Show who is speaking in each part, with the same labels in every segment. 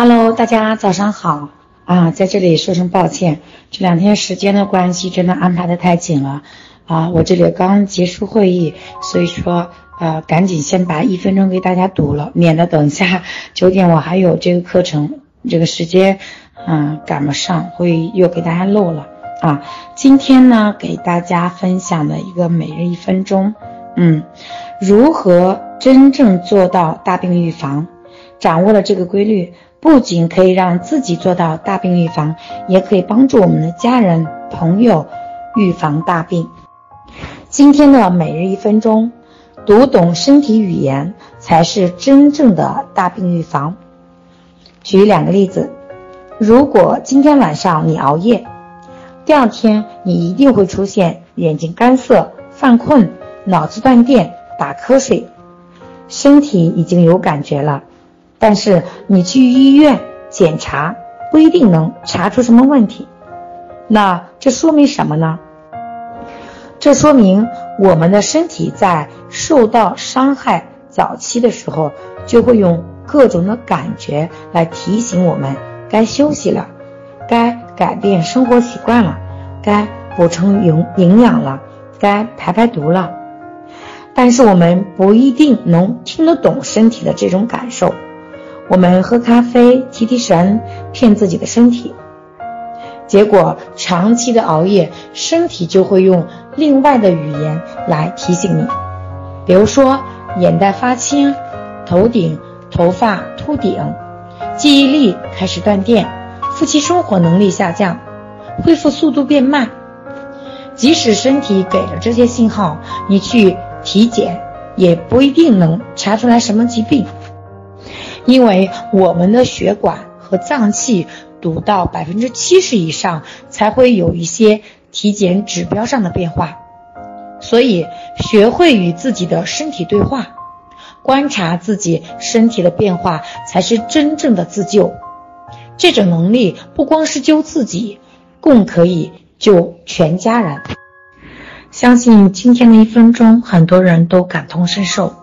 Speaker 1: Hello，大家早上好啊，在这里说声抱歉，这两天时间的关系，真的安排的太紧了啊。我这里刚结束会议，所以说呃，赶紧先把一分钟给大家读了，免得等一下 九点我还有这个课程，这个时间嗯赶不上，会又给大家漏了啊。今天呢，给大家分享的一个每日一分钟，嗯，如何真正做到大病预防？掌握了这个规律。不仅可以让自己做到大病预防，也可以帮助我们的家人朋友预防大病。今天的每日一分钟，读懂身体语言才是真正的大病预防。举两个例子，如果今天晚上你熬夜，第二天你一定会出现眼睛干涩、犯困、脑子断电、打瞌睡，身体已经有感觉了。但是你去医院检查不一定能查出什么问题，那这说明什么呢？这说明我们的身体在受到伤害早期的时候，就会用各种的感觉来提醒我们该休息了，该改变生活习惯了，该补充营营养了，该排排毒了。但是我们不一定能听得懂身体的这种感受。我们喝咖啡提提神，骗自己的身体，结果长期的熬夜，身体就会用另外的语言来提醒你，比如说眼袋发青、头顶头发秃顶、记忆力开始断电、夫妻生活能力下降、恢复速度变慢。即使身体给了这些信号，你去体检也不一定能查出来什么疾病。因为我们的血管和脏器堵到百分之七十以上，才会有一些体检指标上的变化。所以，学会与自己的身体对话，观察自己身体的变化，才是真正的自救。这种能力不光是救自己，更可以救全家人。相信今天的一分钟，很多人都感同身受。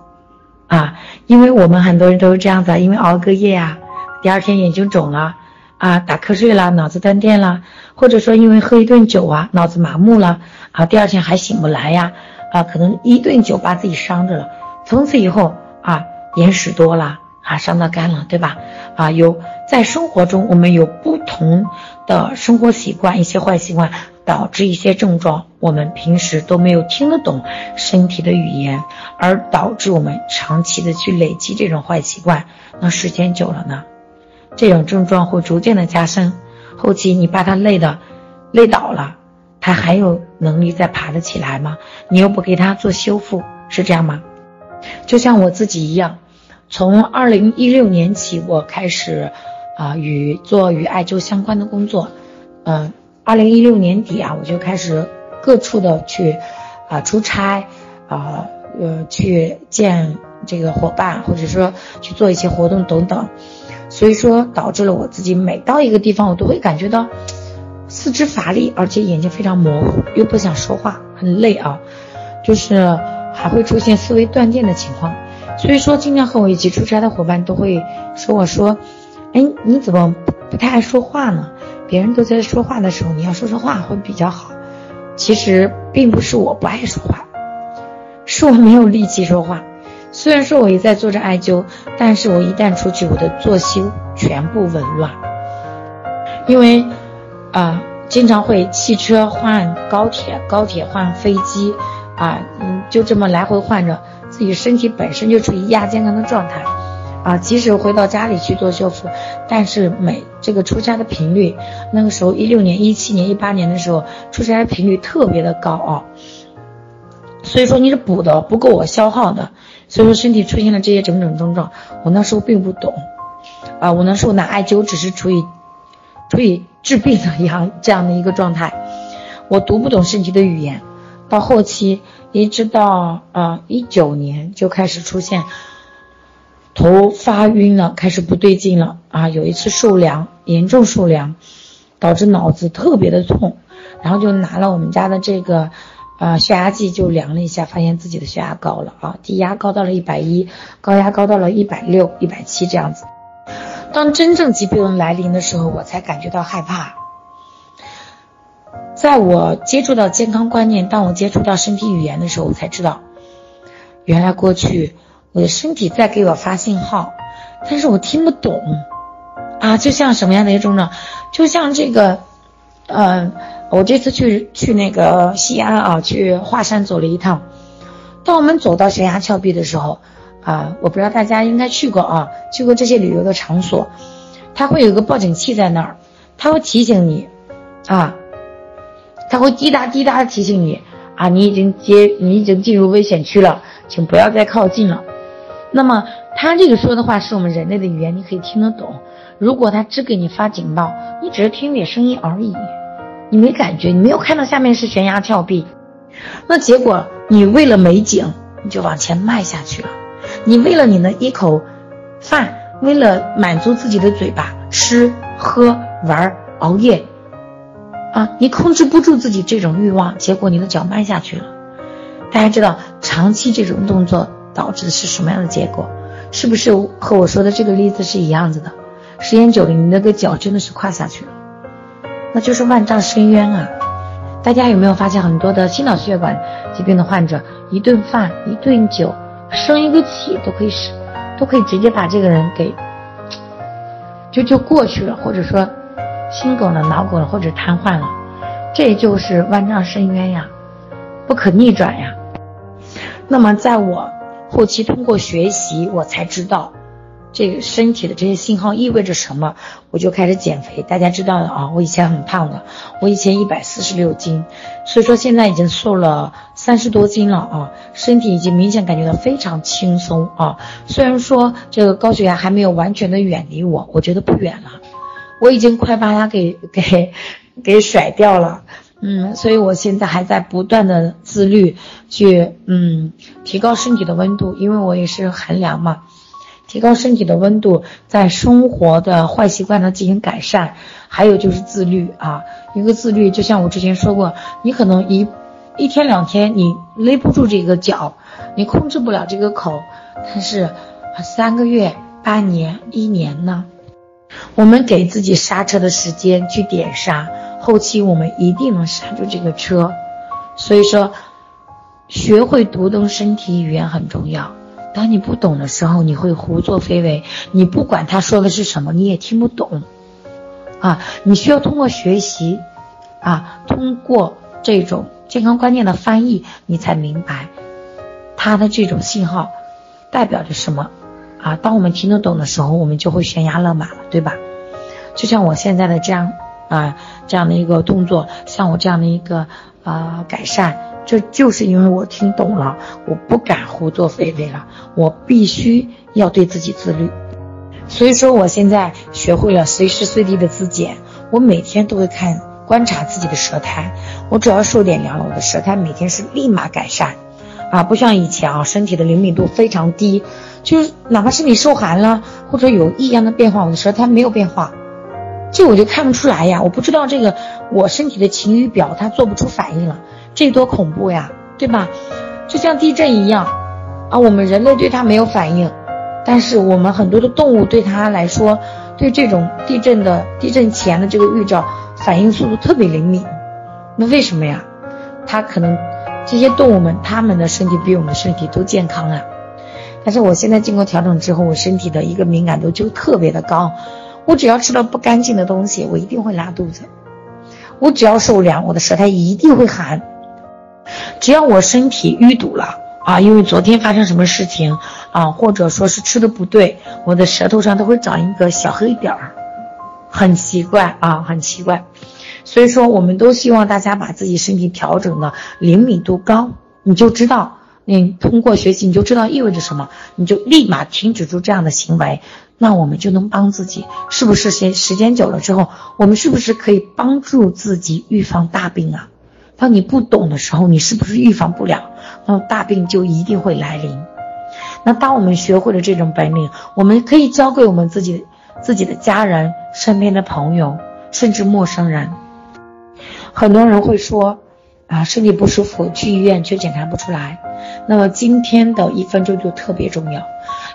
Speaker 1: 啊，因为我们很多人都是这样子，因为熬个夜啊，第二天眼睛肿了，啊，打瞌睡了，脑子断电了，或者说因为喝一顿酒啊，脑子麻木了，啊，第二天还醒不来呀，啊，可能一顿酒把自己伤着了，从此以后啊，眼屎多了，啊，伤到肝了，对吧？啊，有在生活中我们有不同的生活习惯，一些坏习惯。导致一些症状，我们平时都没有听得懂身体的语言，而导致我们长期的去累积这种坏习惯，那时间久了呢，这种症状会逐渐的加深，后期你把他累的累倒了，他还有能力再爬得起来吗？你又不给他做修复，是这样吗？就像我自己一样，从二零一六年起，我开始啊与做与艾灸相关的工作，嗯。二零一六年底啊，我就开始各处的去啊出差啊呃去见这个伙伴，或者说去做一些活动等等，所以说导致了我自己每到一个地方，我都会感觉到四肢乏力，而且眼睛非常模糊，又不想说话，很累啊，就是还会出现思维断电的情况。所以说，经常和我一起出差的伙伴都会说我说，哎，你怎么不太爱说话呢？别人都在说话的时候，你要说说话会比较好。其实并不是我不爱说话，是我没有力气说话。虽然说我也在做着艾灸，但是我一旦出去，我的作息全部紊乱。因为啊，经常会汽车换高铁，高铁换飞机，啊，嗯，就这么来回换着，自己身体本身就处于亚健康的状态。啊，即使回到家里去做修复，但是每这个出差的频率，那个时候一六年、一七年、一八年的时候，出差频率特别的高啊。所以说你是补的不够我消耗的，所以说身体出现了这些种种症状。我那时候并不懂，啊，我那时候拿艾灸只是处于处于治病的一样这样的一个状态，我读不懂身体的语言。到后期一直到啊一九年就开始出现。头发晕了，开始不对劲了啊！有一次受凉，严重受凉，导致脑子特别的痛，然后就拿了我们家的这个，呃，血压计就量了一下，发现自己的血压高了啊，低压高到了一百一，高压高到了一百六、一百七这样子。当真正疾病来临的时候，我才感觉到害怕。在我接触到健康观念，当我接触到身体语言的时候，我才知道，原来过去我的身体在给我发信号，但是我听不懂。啊，就像什么样的一种呢？就像这个，嗯，我这次去去那个西安啊，去华山走了一趟。当我们走到悬崖峭壁的时候，啊，我不知道大家应该去过啊，去过这些旅游的场所，它会有一个报警器在那儿，它会提醒你，啊，它会滴答滴答的提醒你，啊，你已经接，你已经进入危险区了，请不要再靠近了。那么，他这个说的话是我们人类的语言，你可以听得懂。如果他只给你发警报，你只是听点声音而已，你没感觉，你没有看到下面是悬崖峭壁，那结果你为了美景，你就往前迈下去了。你为了你的一口饭，为了满足自己的嘴巴，吃喝玩熬夜，啊，你控制不住自己这种欲望，结果你的脚迈下去了。大家知道，长期这种动作导致的是什么样的结果？是不是和我说的这个例子是一样子的？时间久了，你那个脚真的是跨下去了，那就是万丈深渊啊！大家有没有发现，很多的心脑血管疾病的患者，一顿饭、一顿酒、生一个气，都可以使，都可以直接把这个人给就就过去了，或者说心梗了、脑梗了，或者瘫痪了，这就是万丈深渊呀，不可逆转呀。那么，在我后期通过学习，我才知道。这个身体的这些信号意味着什么？我就开始减肥。大家知道的啊，我以前很胖的，我以前一百四十六斤，所以说现在已经瘦了三十多斤了啊，身体已经明显感觉到非常轻松啊。虽然说这个高血压还没有完全的远离我，我觉得不远了，我已经快把它给给给甩掉了。嗯，所以我现在还在不断的自律，去嗯提高身体的温度，因为我也是寒凉嘛。提高身体的温度，在生活的坏习惯上进行改善，还有就是自律啊。一个自律，就像我之前说过，你可能一一天两天你勒不住这个脚，你控制不了这个口，但是三个月、半年、一年呢，我们给自己刹车的时间去点刹，后期我们一定能刹住这个车。所以说，学会读懂身体语言很重要。当你不懂的时候，你会胡作非为。你不管他说的是什么，你也听不懂，啊，你需要通过学习，啊，通过这种健康观念的翻译，你才明白他的这种信号代表着什么，啊，当我们听得懂的时候，我们就会悬崖勒马了，对吧？就像我现在的这样啊，这样的一个动作，像我这样的一个啊改善。这就是因为我听懂了，我不敢胡作非为了，我必须要对自己自律。所以说，我现在学会了随时随地的自检，我每天都会看观察自己的舌苔。我只要受点凉了，我的舌苔每天是立马改善，啊，不像以前啊，身体的灵敏度非常低，就是哪怕身体受寒了或者有异样的变化，我的舌苔没有变化，这我就看不出来呀，我不知道这个我身体的晴雨表它做不出反应了。这多恐怖呀，对吧？就像地震一样，啊，我们人类对它没有反应，但是我们很多的动物对它来说，对这种地震的地震前的这个预兆反应速度特别灵敏。那为什么呀？它可能这些动物们，它们的身体比我们的身体都健康啊。但是我现在经过调整之后，我身体的一个敏感度就特别的高。我只要吃到不干净的东西，我一定会拉肚子；我只要受凉，我的舌苔一定会寒。只要我身体淤堵了啊，因为昨天发生什么事情啊，或者说是吃的不对，我的舌头上都会长一个小黑点儿，很奇怪啊，很奇怪。所以说，我们都希望大家把自己身体调整的灵敏度高，你就知道，你通过学习你就知道意味着什么，你就立马停止住这样的行为，那我们就能帮自己，是不是？时时间久了之后，我们是不是可以帮助自己预防大病啊？当你不懂的时候，你是不是预防不了？那么大病就一定会来临。那当我们学会了这种本领，我们可以教给我们自己、自己的家人、身边的朋友，甚至陌生人。很多人会说：“啊，身体不舒服去医院却检查不出来，那么今天的一分钟就特别重要，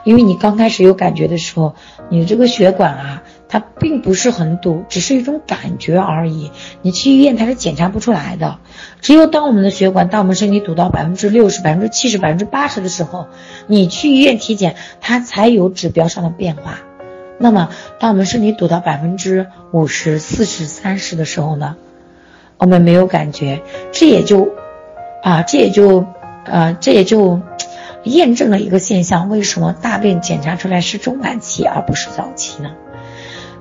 Speaker 1: 因为你刚开始有感觉的时候，你这个血管啊，它并不是很堵，只是一种感觉而已。你去医院它是检查不出来的，只有当我们的血管，当我们身体堵到百分之六十、百分之七十、百分之八十的时候，你去医院体检，它才有指标上的变化。那么，当我们身体堵到百分之五十、四十、三十的时候呢？我们没有感觉，这也就，啊，这也就，呃，这也就验证了一个现象：为什么大病检查出来是中晚期而不是早期呢？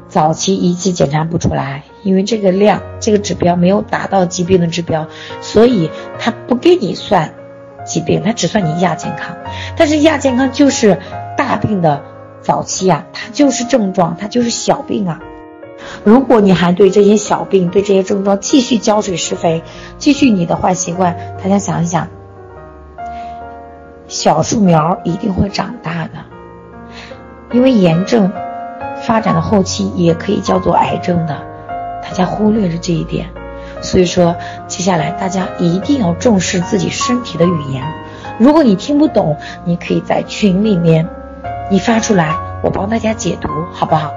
Speaker 1: 早期仪器检查不出来，因为这个量、这个指标没有达到疾病的指标，所以它不给你算疾病，它只算你亚健康。但是亚健康就是大病的早期啊，它就是症状，它就是小病啊。如果你还对这些小病、对这些症状继续浇水施肥，继续你的坏习惯，大家想一想，小树苗一定会长大的。因为炎症发展的后期也可以叫做癌症的，大家忽略了这一点。所以说，接下来大家一定要重视自己身体的语言。如果你听不懂，你可以在群里面你发出来，我帮大家解读，好不好？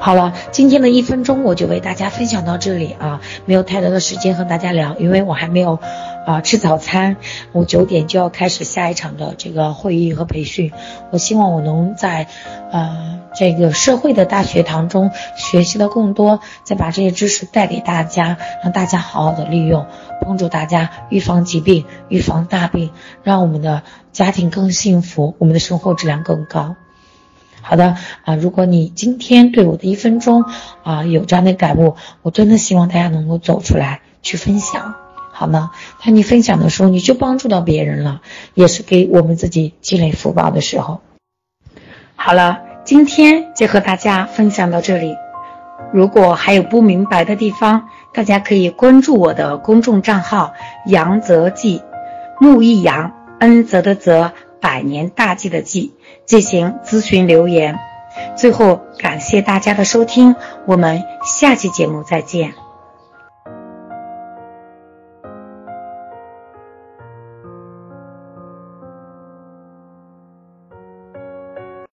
Speaker 1: 好了，今天的一分钟我就为大家分享到这里啊，没有太多的时间和大家聊，因为我还没有啊吃早餐，我九点就要开始下一场的这个会议和培训。我希望我能在呃这个社会的大学堂中学习的更多，再把这些知识带给大家，让大家好好的利用，帮助大家预防疾病、预防大病，让我们的家庭更幸福，我们的生活质量更高。好的啊，如果你今天对我的一分钟啊有这样的感悟，我真的希望大家能够走出来去分享，好吗？当你分享的时候，你就帮助到别人了，也是给我们自己积累福报的时候。好了，今天就和大家分享到这里。如果还有不明白的地方，大家可以关注我的公众账号“杨泽记”，木易杨，恩泽的泽，百年大计的计。进行咨询留言。最后，感谢大家的收听，我们下期节目再见。